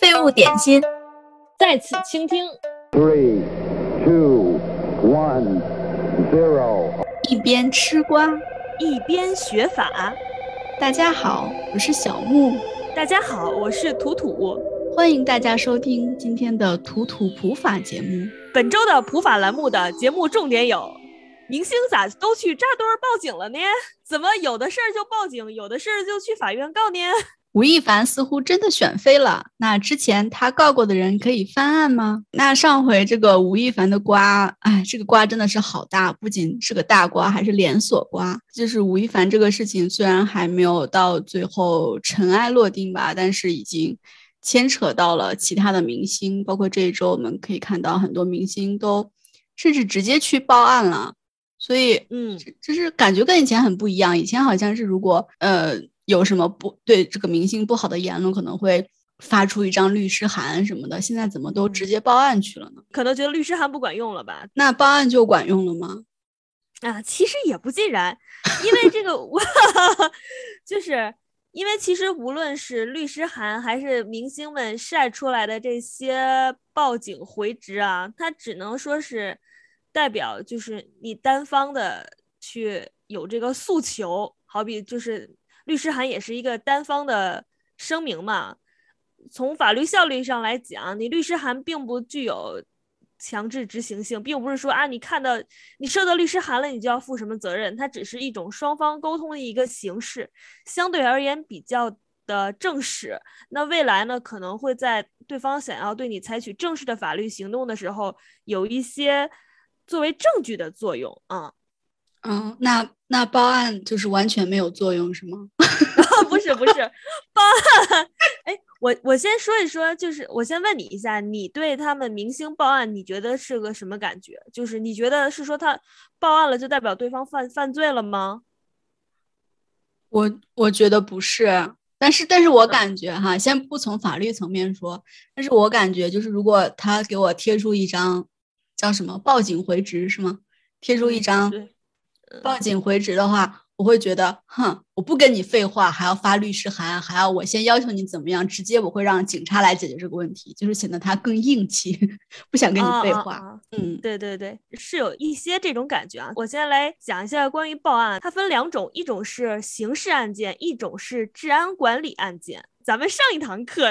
废物点心，在此倾听。Three, two, one, zero. 一边吃瓜。一边学法。大家好，我是小木，大家好，我是图图。欢迎大家收听今天的图图普法节目。本周的普法栏目的节目重点有：明星咋都去扎堆儿报警了呢？怎么有的事儿就报警，有的事儿就去法院告呢？吴亦凡似乎真的选飞了，那之前他告过的人可以翻案吗？那上回这个吴亦凡的瓜，哎，这个瓜真的是好大，不仅是个大瓜，还是连锁瓜。就是吴亦凡这个事情虽然还没有到最后尘埃落定吧，但是已经牵扯到了其他的明星，包括这一周我们可以看到很多明星都甚至直接去报案了。所以，嗯，就是感觉跟以前很不一样。以前好像是如果呃。有什么不对这个明星不好的言论，可能会发出一张律师函什么的。现在怎么都直接报案去了呢？可能觉得律师函不管用了吧？那报案就管用了吗？啊，其实也不尽然，因为这个我 就是因为其实无论是律师函还是明星们晒出来的这些报警回执啊，它只能说是代表就是你单方的去有这个诉求，好比就是。律师函也是一个单方的声明嘛，从法律效力上来讲，你律师函并不具有强制执行性，并不是说啊，你看到你收到律师函了，你就要负什么责任，它只是一种双方沟通的一个形式，相对而言比较的正式。那未来呢，可能会在对方想要对你采取正式的法律行动的时候，有一些作为证据的作用啊。嗯，那那报案就是完全没有作用是吗？不是不是，报案。哎，我我先说一说，就是我先问你一下，你对他们明星报案，你觉得是个什么感觉？就是你觉得是说他报案了就代表对方犯犯罪了吗？我我觉得不是，但是但是我感觉哈，先不从法律层面说，但是我感觉就是如果他给我贴出一张叫什么报警回执是吗？贴出一张。报警回执的话，我会觉得，哼，我不跟你废话，还要发律师函，还要我先要求你怎么样，直接我会让警察来解决这个问题，就是显得他更硬气，不想跟你废话。啊啊、嗯，对对对，是有一些这种感觉啊。我先来讲一下关于报案，它分两种，一种是刑事案件，一种是治安管理案件。咱们上一堂课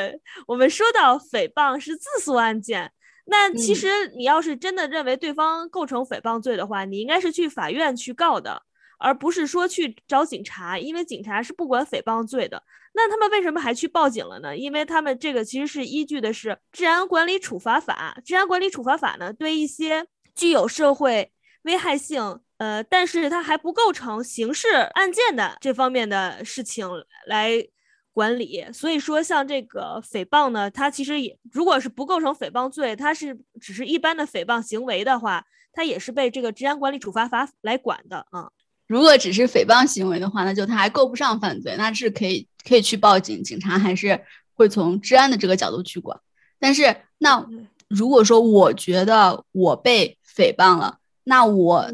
我们说到诽谤是自诉案件。那其实你要是真的认为对方构成诽谤罪的话，你应该是去法院去告的，而不是说去找警察，因为警察是不管诽谤罪的。那他们为什么还去报警了呢？因为他们这个其实是依据的是《治安管理处罚法》。《治安管理处罚法》呢，对一些具有社会危害性，呃，但是它还不构成刑事案件的这方面的事情来。管理，所以说像这个诽谤呢，它其实也如果是不构成诽谤罪，它是只是一般的诽谤行为的话，它也是被这个治安管理处罚法来管的啊。如果只是诽谤行为的话，那就他还够不上犯罪，那是可以可以去报警，警察还是会从治安的这个角度去管。但是那如果说我觉得我被诽谤了，那我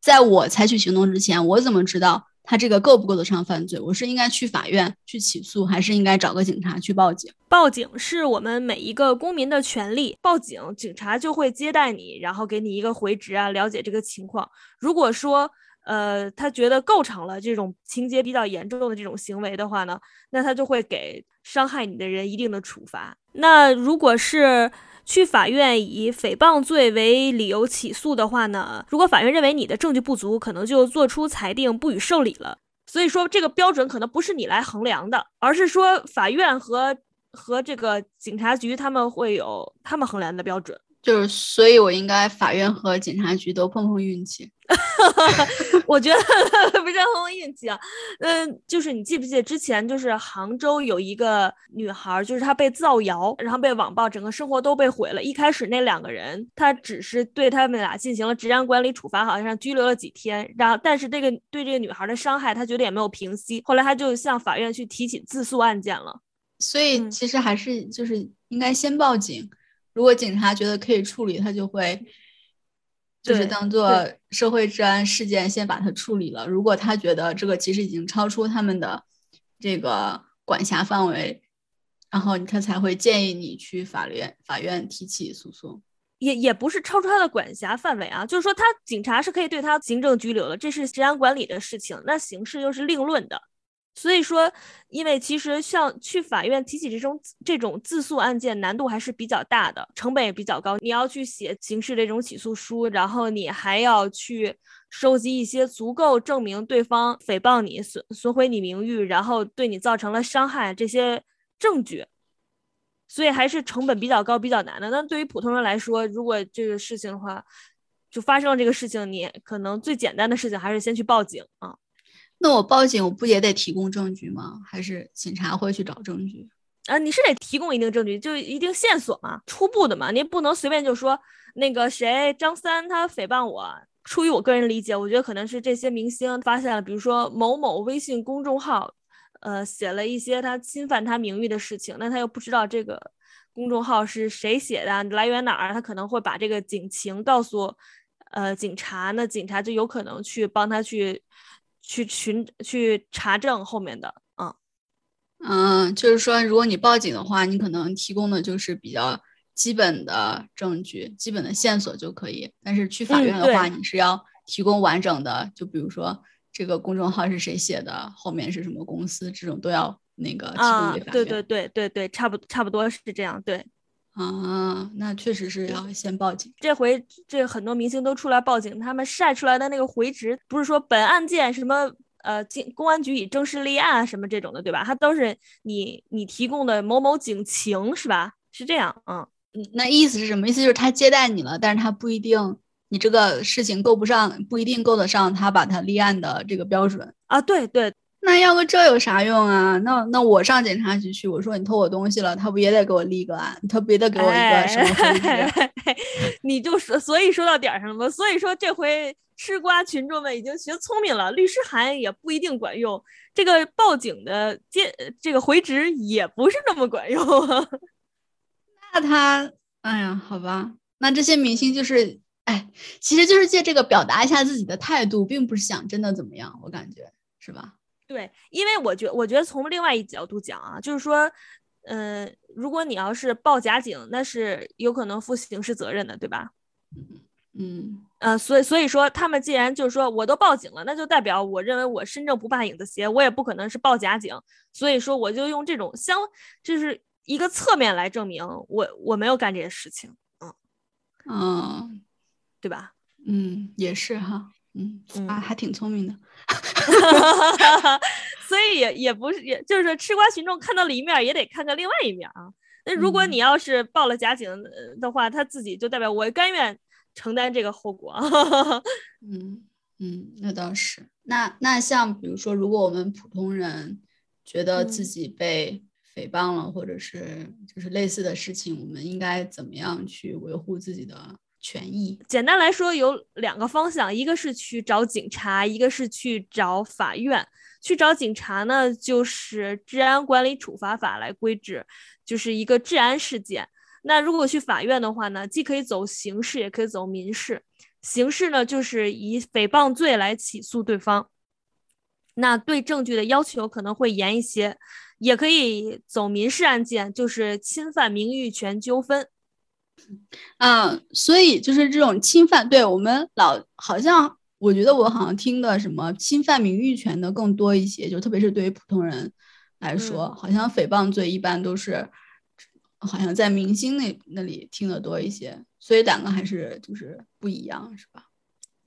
在我采取行动之前，我怎么知道？他这个够不够得上犯罪？我是应该去法院去起诉，还是应该找个警察去报警？报警是我们每一个公民的权利。报警，警察就会接待你，然后给你一个回执啊，了解这个情况。如果说呃他觉得构成了这种情节比较严重的这种行为的话呢，那他就会给伤害你的人一定的处罚。那如果是去法院以诽谤罪为理由起诉的话呢，如果法院认为你的证据不足，可能就做出裁定不予受理了。所以说，这个标准可能不是你来衡量的，而是说法院和和这个警察局他们会有他们衡量的标准。就是，所以我应该法院和警察局都碰碰运气。我觉得 不是碰碰运气啊，嗯，就是你记不记得之前就是杭州有一个女孩，就是她被造谣，然后被网暴，整个生活都被毁了。一开始那两个人，他只是对他们俩进行了治安管理处罚，好像拘留了几天，然后但是这个对这个女孩的伤害，他觉得也没有平息，后来他就向法院去提起自诉案件了。所以其实还是就是应该先报警。如果警察觉得可以处理，他就会就是当做社会治安事件先把它处理了。如果他觉得这个其实已经超出他们的这个管辖范围，然后他才会建议你去法院法院提起诉讼。也也不是超出他的管辖范围啊，就是说他警察是可以对他行政拘留的，这是治安管理的事情，那刑事又是另论的。所以说，因为其实像去法院提起这种这种自诉案件，难度还是比较大的，成本也比较高。你要去写刑事这种起诉书，然后你还要去收集一些足够证明对方诽谤你、损损毁你名誉，然后对你造成了伤害这些证据。所以还是成本比较高、比较难的。那对于普通人来说，如果这个事情的话，就发生了这个事情，你可能最简单的事情还是先去报警啊。那我报警，我不也得提供证据吗？还是警察会去找证据？啊，你是得提供一定证据，就一定线索嘛，初步的嘛，你不能随便就说那个谁张三他诽谤我。出于我个人理解，我觉得可能是这些明星发现了，比如说某某微信公众号。呃，写了一些他侵犯他名誉的事情，那他又不知道这个公众号是谁写的，来源哪儿，他可能会把这个警情告诉呃警察，那警察就有可能去帮他去去寻去查证后面的，嗯嗯，就是说，如果你报警的话，你可能提供的就是比较基本的证据、基本的线索就可以，但是去法院的话，你是要提供完整的，就比如说。这个公众号是谁写的？后面是什么公司？这种都要那个提供给法院。对对对对对，差不差不多是这样。对啊，那确实是要先报警。这回这很多明星都出来报警，他们晒出来的那个回执，不是说本案件什么呃，警公安局已正式立案什么这种的，对吧？他都是你你提供的某某警情是吧？是这样，嗯嗯，那意思是什么意思？就是他接待你了，但是他不一定。你这个事情够不上，不一定够得上他把他立案的这个标准啊。对对，那要个这有啥用啊？那那我上警察局去，我说你偷我东西了，他不也得给我立个案？他不也得给我一个什么 你就说，所以说到点上了吗？所以说这回吃瓜群众们已经学聪明了，律师函也不一定管用，这个报警的接这个回执也不是那么管用。那他，哎呀，好吧，那这些明星就是。哎，其实就是借这个表达一下自己的态度，并不是想真的怎么样，我感觉是吧？对，因为我觉我觉得从另外一角度讲啊，就是说，嗯，如果你要是报假警，那是有可能负刑事责任的，对吧？嗯嗯呃，所以所以说他们既然就是说我都报警了，那就代表我认为我身正不怕影子斜，我也不可能是报假警，所以说我就用这种相就是一个侧面来证明我我没有干这些事情，嗯嗯。对吧？嗯，也是哈，嗯啊，还挺聪明的，所以也也不是，也就是说，吃瓜群众看到了一面，也得看看另外一面啊。那如果你要是报了假警的话，他自己就代表我甘愿承担这个后果。嗯嗯，那倒是。那那像比如说，如果我们普通人觉得自己被诽谤了，或者是就是类似的事情，我们应该怎么样去维护自己的？权益简单来说有两个方向，一个是去找警察，一个是去找法院。去找警察呢，就是治安管理处罚法来规制，就是一个治安事件。那如果去法院的话呢，既可以走刑事，也可以走民事。刑事呢，就是以诽谤罪来起诉对方，那对证据的要求可能会严一些。也可以走民事案件，就是侵犯名誉权纠纷。嗯，所以就是这种侵犯，对我们老好像，我觉得我好像听的什么侵犯名誉权的更多一些，就特别是对于普通人来说，好像诽谤罪一般都是，好像在明星那那里听的多一些，所以两个还是就是不一样，是吧？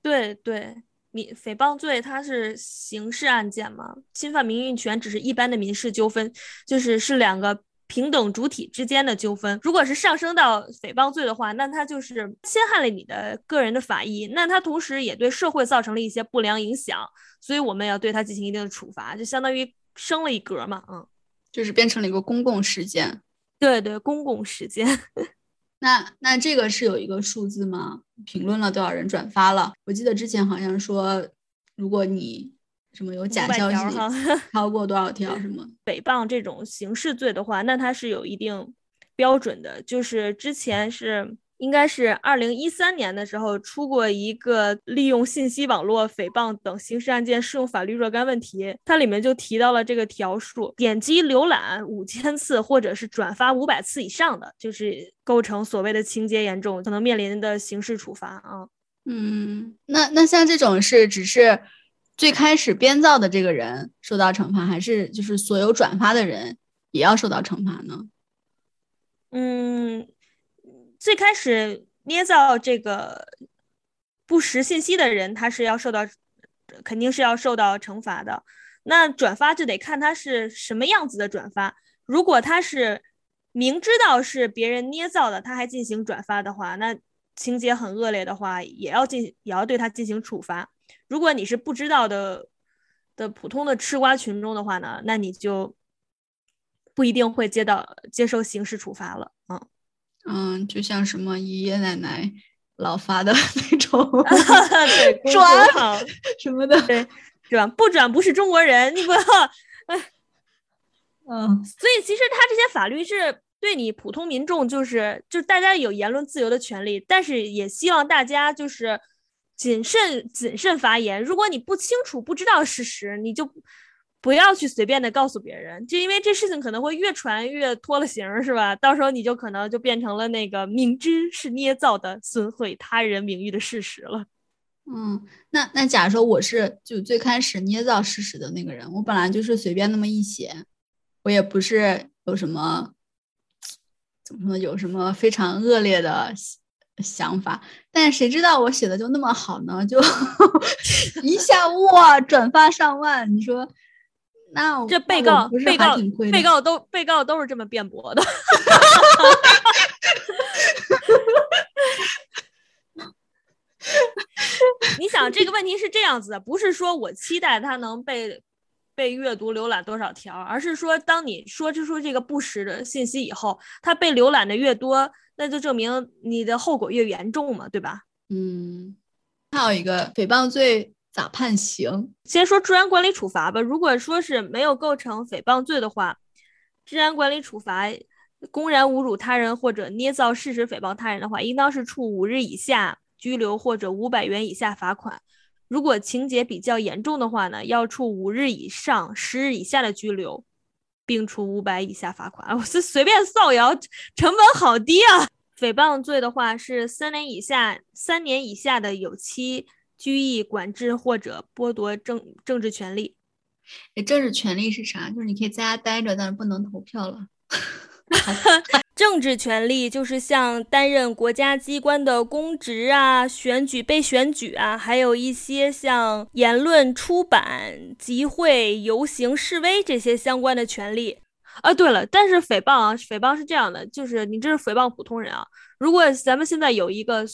对对，你诽谤罪它是刑事案件嘛，侵犯名誉权只是一般的民事纠纷，就是是两个。平等主体之间的纠纷，如果是上升到诽谤罪的话，那它就是侵害了你的个人的法益，那它同时也对社会造成了一些不良影响，所以我们要对它进行一定的处罚，就相当于升了一格嘛，嗯，就是变成了一个公共事件。对对，公共事件。那那这个是有一个数字吗？评论了多少人转发了？我记得之前好像说，如果你。什么有假消息 超过多少条？什么诽谤这种刑事罪的话，那它是有一定标准的。就是之前是应该是二零一三年的时候出过一个利用信息网络诽谤等刑事案件适用法律若干问题，它里面就提到了这个条数，点击浏览五千次或者是转发五百次以上的，就是构成所谓的情节严重，可能面临的刑事处罚啊。嗯，那那像这种是只是最开始编造的这个人受到惩罚，还是就是所有转发的人也要受到惩罚呢？嗯。最开始捏造这个不实信息的人，他是要受到，肯定是要受到惩罚的。那转发就得看他是什么样子的转发。如果他是明知道是别人捏造的，他还进行转发的话，那情节很恶劣的话，也要进也要对他进行处罚。如果你是不知道的的普通的吃瓜群众的话呢，那你就不一定会接到接受刑事处罚了。嗯。嗯，就像什么爷爷奶奶老发的那种 对 转 什么的，对，转不转不是中国人，你不要，嗯，所以其实他这些法律是对你普通民众，就是就是大家有言论自由的权利，但是也希望大家就是谨慎谨慎发言。如果你不清楚不知道事实，你就。不要去随便的告诉别人，就因为这事情可能会越传越脱了形，是吧？到时候你就可能就变成了那个明知是捏造的、损毁他人名誉的事实了。嗯，那那假如说我是就最开始捏造事实的那个人，我本来就是随便那么一写，我也不是有什么怎么说呢有什么非常恶劣的想法，但谁知道我写的就那么好呢？就 一下哇，转发上万，你说。那这被告、被告、被告都被告都是这么辩驳的。你想这个问题是这样子的，不是说我期待他能被被阅读浏览多少条，而是说当你说出这个不实的信息以后，它被浏览的越多，那就证明你的后果越严重嘛，对吧？嗯，还有一个诽谤罪。咋判刑？先说治安管理处罚吧。如果说是没有构成诽谤罪的话，治安管理处罚，公然侮辱他人或者捏造事实诽谤他人的话，应当是处五日以下拘留或者五百元以下罚款。如果情节比较严重的话呢，要处五日以上十日以下的拘留，并处五百以下罚款。我是随便造谣，成本好低啊！诽谤罪的话是三年以下三年以下的有期。拘役、管制或者剥夺政政治权利。哎，政治权利是啥？就是你可以在家待着，但是不能投票了。政治权利就是像担任国家机关的公职啊、选举被选举啊，还有一些像言论、出版、集会、游行、示威这些相关的权利。啊，对了，但是诽谤啊，诽谤是这样的，就是你这是诽谤普通人啊。如果咱们现在有一个。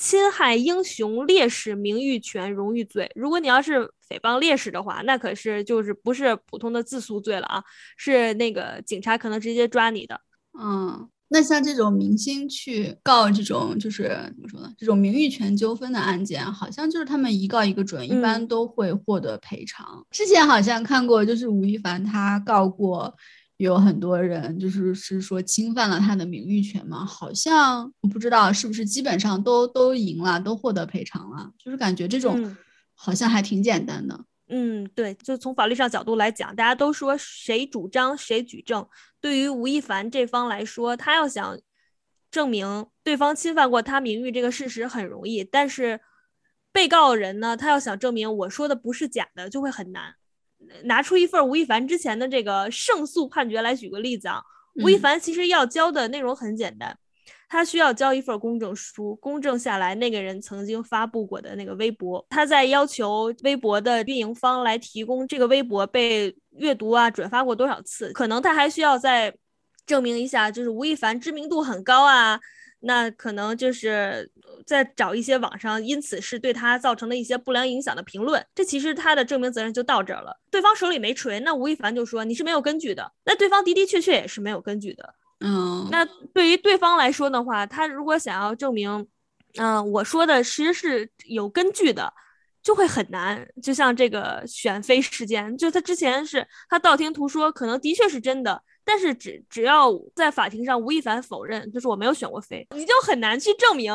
侵害英雄烈士名誉权、荣誉罪。如果你要是诽谤烈士的话，那可是就是不是普通的自诉罪了啊，是那个警察可能直接抓你的。嗯，那像这种明星去告这种就是怎么说呢？这种名誉权纠纷的案件，好像就是他们一告一个准，一般都会获得赔偿。之前好像看过，就是吴亦凡他告过。有很多人就是是说侵犯了他的名誉权嘛？好像我不知道是不是基本上都都赢了，都获得赔偿了。就是感觉这种好像还挺简单的。嗯，对，就从法律上角度来讲，大家都说谁主张谁举证。对于吴亦凡这方来说，他要想证明对方侵犯过他名誉这个事实很容易，但是被告人呢，他要想证明我说的不是假的，就会很难。拿出一份吴亦凡之前的这个胜诉判决来举个例子啊，吴亦凡其实要交的内容很简单，他需要交一份公证书，公证下来那个人曾经发布过的那个微博，他在要求微博的运营方来提供这个微博被阅读啊、转发过多少次，可能他还需要再证明一下，就是吴亦凡知名度很高啊。那可能就是在找一些网上因此是对他造成的一些不良影响的评论，这其实他的证明责任就到这儿了。对方手里没锤，那吴亦凡就说你是没有根据的。那对方的的确确也是没有根据的。嗯，那对于对方来说的话，他如果想要证明，嗯，我说的其实是有根据的，就会很难。就像这个选妃事件，就他之前是他道听途说，可能的确是真的。但是只只要在法庭上吴亦凡否认，就是我没有选过妃，你就很难去证明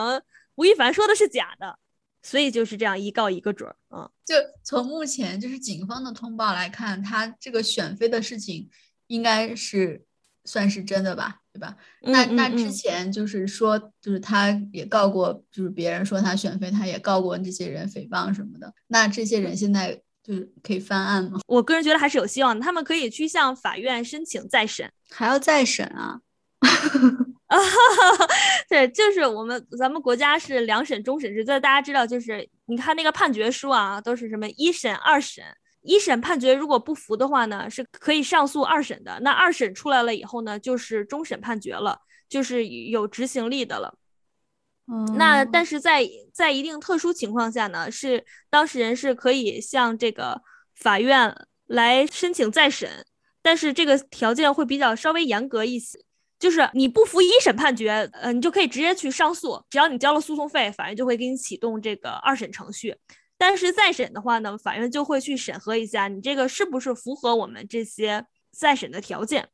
吴亦凡说的是假的。所以就是这样一告一个准儿，啊，就从目前就是警方的通报来看，他这个选妃的事情应该是算是真的吧，对吧？那那之前就是说，就是他也告过，就是别人说他选妃，他也告过这些人诽谤什么的。那这些人现在就是可以翻案吗？我个人觉得还是有希望的，他们可以去向法院申请再审，还要再审啊。啊，对，就是我们咱们国家是两审终审制，这大家知道，就是你看那个判决书啊，都是什么一审、二审，一审判决如果不服的话呢，是可以上诉二审的。那二审出来了以后呢，就是终审判决了，就是有执行力的了。嗯，那但是在在一定特殊情况下呢，是当事人是可以向这个法院来申请再审，但是这个条件会比较稍微严格一些。就是你不服一审判决，呃，你就可以直接去上诉，只要你交了诉讼费，法院就会给你启动这个二审程序。但是再审的话呢，法院就会去审核一下你这个是不是符合我们这些再审的条件。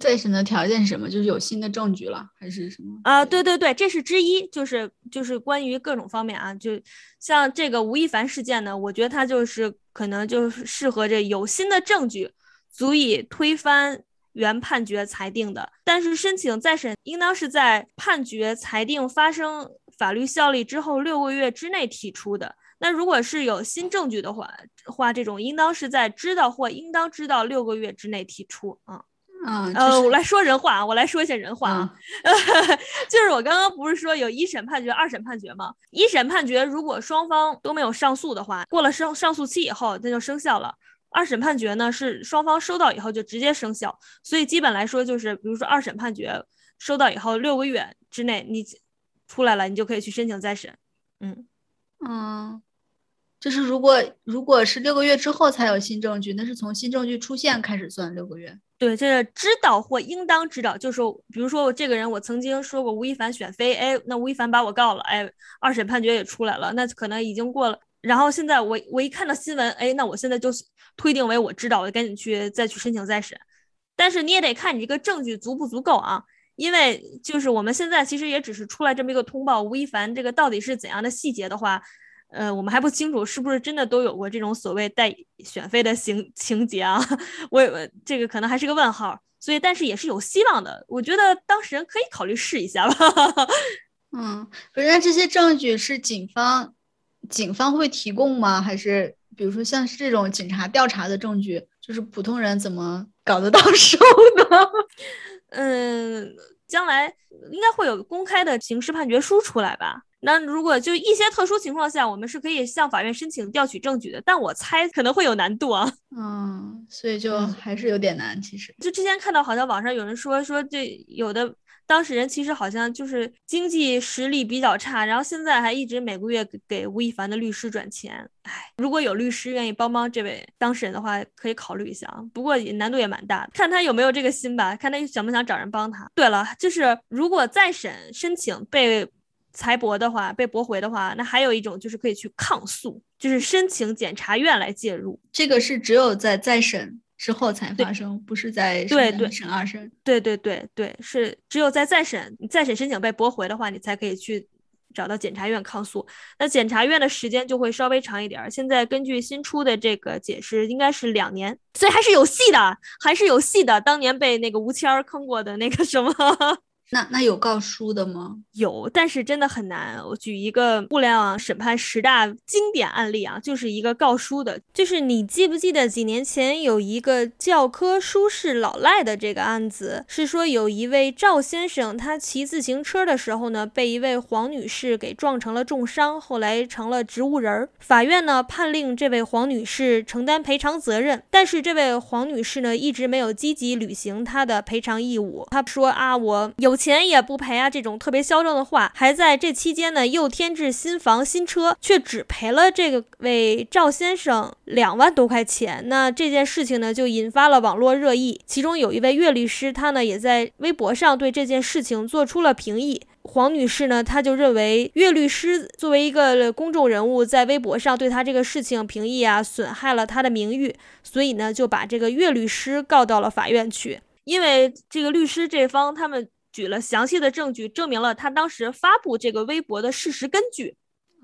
再审的条件是什么？就是有新的证据了，还是什么？啊，对对对，这是之一，就是就是关于各种方面啊，就像这个吴亦凡事件呢，我觉得他就是可能就是适合这有新的证据，足以推翻。原判决裁定的，但是申请再审应当是在判决裁定发生法律效力之后六个月之内提出的。那如果是有新证据的话，话这种应当是在知道或应当知道六个月之内提出。啊啊，呃，我来说人话啊，我来说一下人话啊，就是我刚刚不是说有一审判决、二审判决吗？一审判决如果双方都没有上诉的话，过了上上诉期以后，那就生效了。二审判决呢是双方收到以后就直接生效，所以基本来说就是，比如说二审判决收到以后六个月之内你出来了，你就可以去申请再审。嗯嗯，就是如果如果是六个月之后才有新证据，那是从新证据出现开始算六个月。对，这是知道或应当知道，就是比如说我这个人我曾经说过吴亦凡选妃，哎，那吴亦凡把我告了，哎，二审判决也出来了，那可能已经过了。然后现在我我一看到新闻，哎，那我现在就推定为我知道，我赶紧去再去申请再审。但是你也得看你这个证据足不足够啊，因为就是我们现在其实也只是出来这么一个通报，吴亦凡这个到底是怎样的细节的话，呃，我们还不清楚是不是真的都有过这种所谓带选妃的情情节啊，我这个可能还是个问号。所以，但是也是有希望的，我觉得当事人可以考虑试一下吧。嗯，不是，那这些证据是警方。警方会提供吗？还是比如说像是这种警察调查的证据，就是普通人怎么搞得到手呢？嗯，将来应该会有公开的刑事判决书出来吧？那如果就一些特殊情况下，我们是可以向法院申请调取证据的，但我猜可能会有难度啊。嗯，所以就还是有点难。其实就之前看到好像网上有人说说这有的。当事人其实好像就是经济实力比较差，然后现在还一直每个月给吴亦凡的律师转钱。哎，如果有律师愿意帮帮这位当事人的话，可以考虑一下啊。不过难度也蛮大的，看他有没有这个心吧，看他想不想找人帮他。对了，就是如果再审申请被裁驳的话，被驳回的话，那还有一种就是可以去抗诉，就是申请检察院来介入。这个是只有在再审。之后才发生，不是在对对审二审，对对对对，是只有在再审再审申请被驳回的话，你才可以去找到检察院抗诉。那检察院的时间就会稍微长一点。现在根据新出的这个解释，应该是两年，所以还是有戏的，还是有戏的。当年被那个吴谦儿坑过的那个什么。那那有告输的吗？有，但是真的很难。我举一个互联网审判十大经典案例啊，就是一个告输的，就是你记不记得几年前有一个教科书式老赖的这个案子，是说有一位赵先生，他骑自行车的时候呢，被一位黄女士给撞成了重伤，后来成了植物人儿。法院呢判令这位黄女士承担赔偿责任，但是这位黄女士呢一直没有积极履行她的赔偿义务。她说啊，我有。有钱也不赔啊！这种特别嚣张的话，还在这期间呢，又添置新房新车，却只赔了这个位赵先生两万多块钱。那这件事情呢，就引发了网络热议。其中有一位岳律师，他呢也在微博上对这件事情做出了评议。黄女士呢，她就认为岳律师作为一个公众人物，在微博上对他这个事情评议啊，损害了他的名誉，所以呢，就把这个岳律师告到了法院去。因为这个律师这方他们举了详细的证据，证明了他当时发布这个微博的事实根据。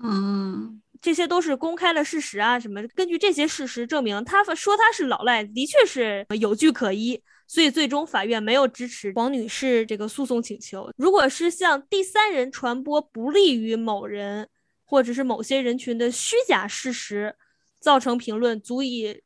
嗯，这些都是公开的事实啊，什么？根据这些事实证明，他说他是老赖，的确是有据可依，所以最终法院没有支持黄女士这个诉讼请求。如果是向第三人传播不利于某人或者是某些人群的虚假事实，造成评论足以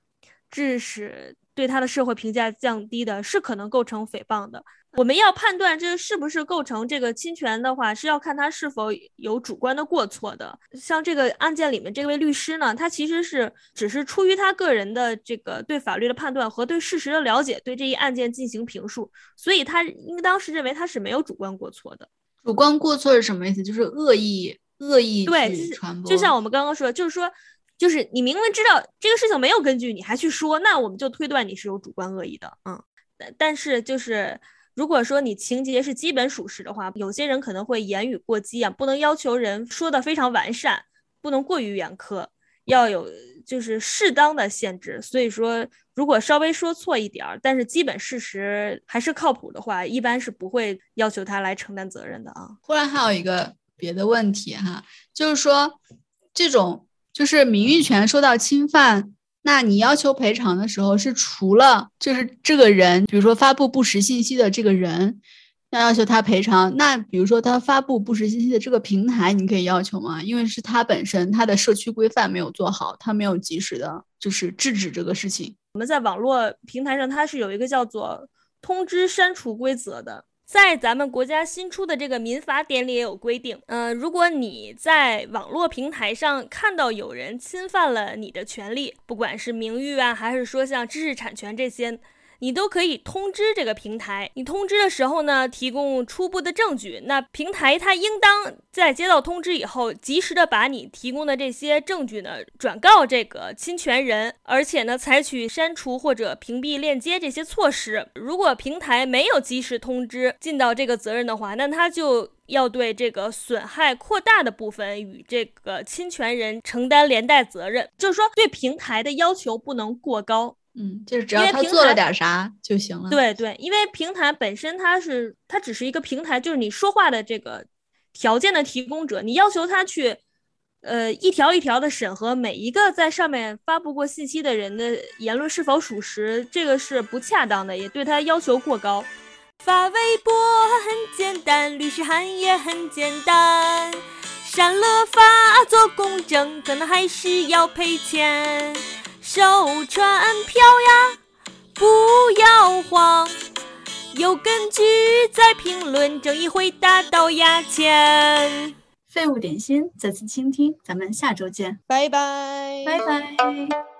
致使对他的社会评价降低的，是可能构成诽谤的。我们要判断这是不是构成这个侵权的话，是要看他是否有主观的过错的。像这个案件里面这位律师呢，他其实是只是出于他个人的这个对法律的判断和对事实的了解，对这一案件进行评述，所以他应当是认为他是没有主观过错的。主观过错是什么意思？就是恶意恶意对，去就是传播，就像我们刚刚说的，就是说，就是你明明知道这个事情没有根据，你还去说，那我们就推断你是有主观恶意的，嗯。但但是就是，如果说你情节是基本属实的话，有些人可能会言语过激啊，不能要求人说的非常完善，不能过于严苛，要有就是适当的限制。所以说，如果稍微说错一点儿，但是基本事实还是靠谱的话，一般是不会要求他来承担责任的啊。忽然还有一个别的问题哈，就是说这种就是名誉权受到侵犯，那你要求赔偿的时候，是除了就是这个人，比如说发布不实信息的这个人，要要求他赔偿，那比如说他发布不实信息的这个平台，你可以要求吗？因为是他本身他的社区规范没有做好，他没有及时的就是制止这个事情。我们在网络平台上，它是有一个叫做通知删除规则的。在咱们国家新出的这个民法典里也有规定，嗯，如果你在网络平台上看到有人侵犯了你的权利，不管是名誉啊，还是说像知识产权这些，你都可以通知这个平台。你通知的时候呢，提供初步的证据。那平台它应当在接到通知以后，及时的把你提供的这些证据呢转告这个侵权人，而且呢采取删除或者屏蔽链接这些措施。如果平台没有及时通知尽到这个责任的话，那他就要对这个损害扩大的部分与这个侵权人承担连带责任。就是说，对平台的要求不能过高。嗯，就是只要他做了点啥就行了。，对对，因为平台本身它是它只是一个平台，就是你说话的这个条件的提供者，你要求他去呃一条一条的审核每一个在上面发布过信息的人的言论是否属实，这个是不恰当的，也对他要求过高。发微博很简单，律师函也很简单，删了发做公证，可能还是要赔钱。收传票呀，不要慌，有根据在评论，正义会打到牙签。废物点心，再次倾听，咱们下周见，拜拜，拜拜。